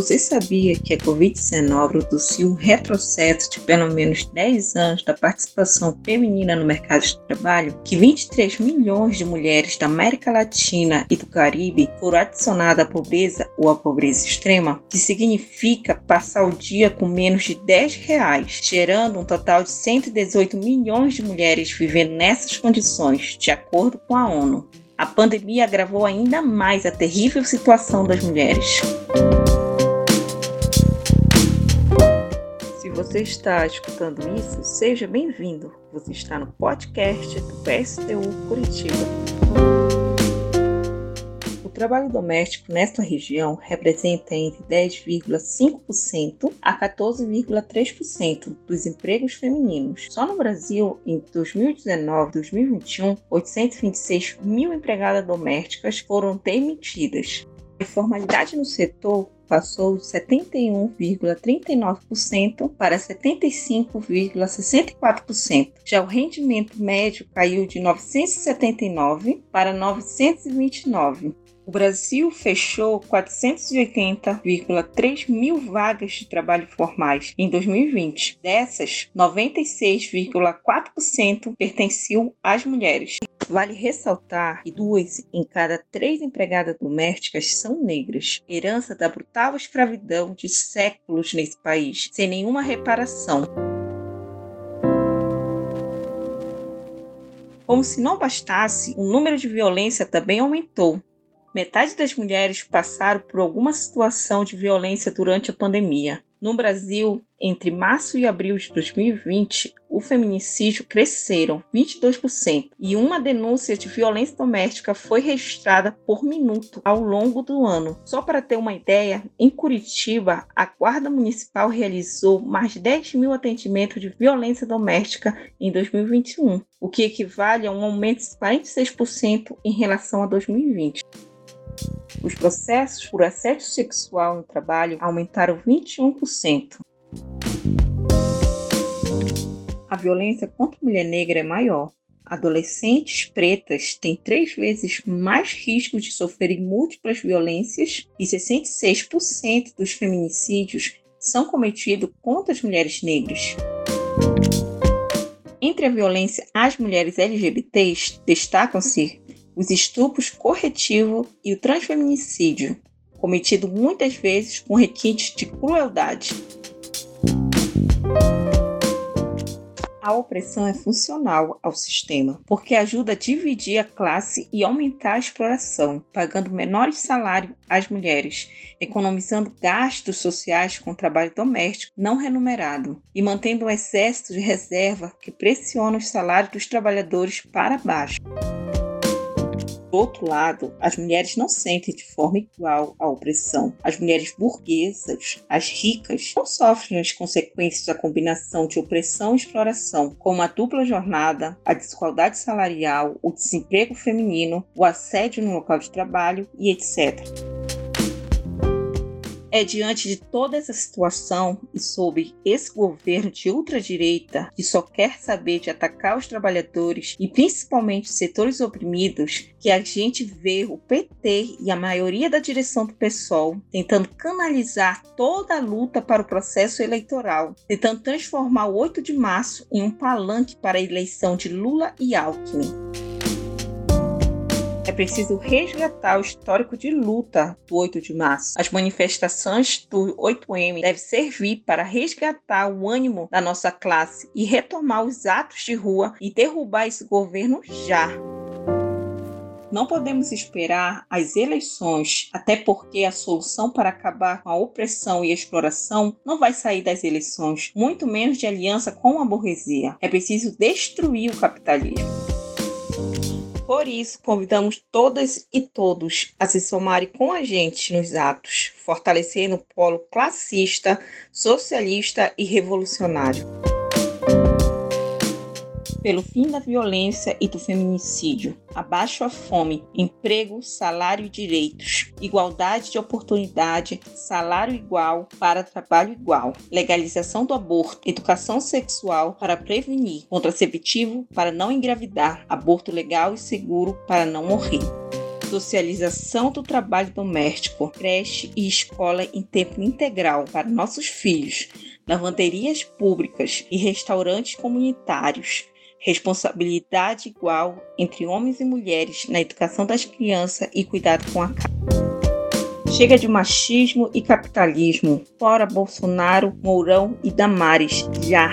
Você sabia que a Covid-19 produziu um retrocesso de pelo menos 10 anos da participação feminina no mercado de trabalho? Que 23 milhões de mulheres da América Latina e do Caribe foram adicionadas à pobreza ou à pobreza extrema? Que significa passar o dia com menos de 10 reais, gerando um total de 118 milhões de mulheres vivendo nessas condições, de acordo com a ONU. A pandemia agravou ainda mais a terrível situação das mulheres. Você está escutando isso, seja bem-vindo. Você está no podcast do PSTU Curitiba trabalho doméstico nesta região representa entre 10,5% a 14,3% dos empregos femininos. Só no Brasil, em 2019 e 2021, 826 mil empregadas domésticas foram demitidas. A informalidade no setor passou de 71,39% para 75,64%. Já o rendimento médio caiu de 979 para 929. O Brasil fechou 480,3 mil vagas de trabalho formais em 2020. Dessas, 96,4% pertenciam às mulheres. Vale ressaltar que duas em cada três empregadas domésticas são negras, herança da brutal escravidão de séculos nesse país, sem nenhuma reparação. Como se não bastasse, o número de violência também aumentou. Metade das mulheres passaram por alguma situação de violência durante a pandemia. No Brasil, entre março e abril de 2020, o feminicídio cresceram 22% e uma denúncia de violência doméstica foi registrada por minuto ao longo do ano. Só para ter uma ideia, em Curitiba, a Guarda Municipal realizou mais de 10 mil atendimentos de violência doméstica em 2021, o que equivale a um aumento de 46% em relação a 2020. Os processos por assédio sexual no trabalho aumentaram 21%. A violência contra a mulher negra é maior. Adolescentes pretas têm três vezes mais risco de sofrerem múltiplas violências e 66% dos feminicídios são cometidos contra as mulheres negras. Entre a violência às mulheres LGBTs, destacam-se os estupros corretivo e o transfeminicídio, cometido muitas vezes com requintes de crueldade. A opressão é funcional ao sistema, porque ajuda a dividir a classe e aumentar a exploração, pagando menores salários às mulheres, economizando gastos sociais com trabalho doméstico não remunerado e mantendo um exército de reserva que pressiona os salários dos trabalhadores para baixo. Do outro lado, as mulheres não sentem de forma igual a opressão. As mulheres burguesas, as ricas, não sofrem as consequências da combinação de opressão e exploração, como a dupla jornada, a desigualdade salarial, o desemprego feminino, o assédio no local de trabalho e etc. É diante de toda essa situação e sob esse governo de ultradireita que só quer saber de atacar os trabalhadores e principalmente os setores oprimidos que a gente vê o PT e a maioria da direção do PSOL tentando canalizar toda a luta para o processo eleitoral, tentando transformar o 8 de março em um palanque para a eleição de Lula e Alckmin. É preciso resgatar o histórico de luta do 8 de março. As manifestações do 8M devem servir para resgatar o ânimo da nossa classe e retomar os atos de rua e derrubar esse governo já. Não podemos esperar as eleições, até porque a solução para acabar com a opressão e a exploração não vai sair das eleições, muito menos de aliança com a burguesia. É preciso destruir o capitalismo. Por isso, convidamos todas e todos a se somarem com a gente nos atos, fortalecendo o polo classista, socialista e revolucionário pelo fim da violência e do feminicídio, abaixo a fome, emprego, salário e direitos, igualdade de oportunidade, salário igual para trabalho igual, legalização do aborto, educação sexual para prevenir, contraceptivo para não engravidar, aborto legal e seguro para não morrer. socialização do trabalho doméstico, creche e escola em tempo integral para nossos filhos, lavanderias públicas e restaurantes comunitários, responsabilidade igual entre homens e mulheres na educação das crianças e cuidado com a casa. Chega de machismo e capitalismo. Fora Bolsonaro, Mourão e Damares. Já!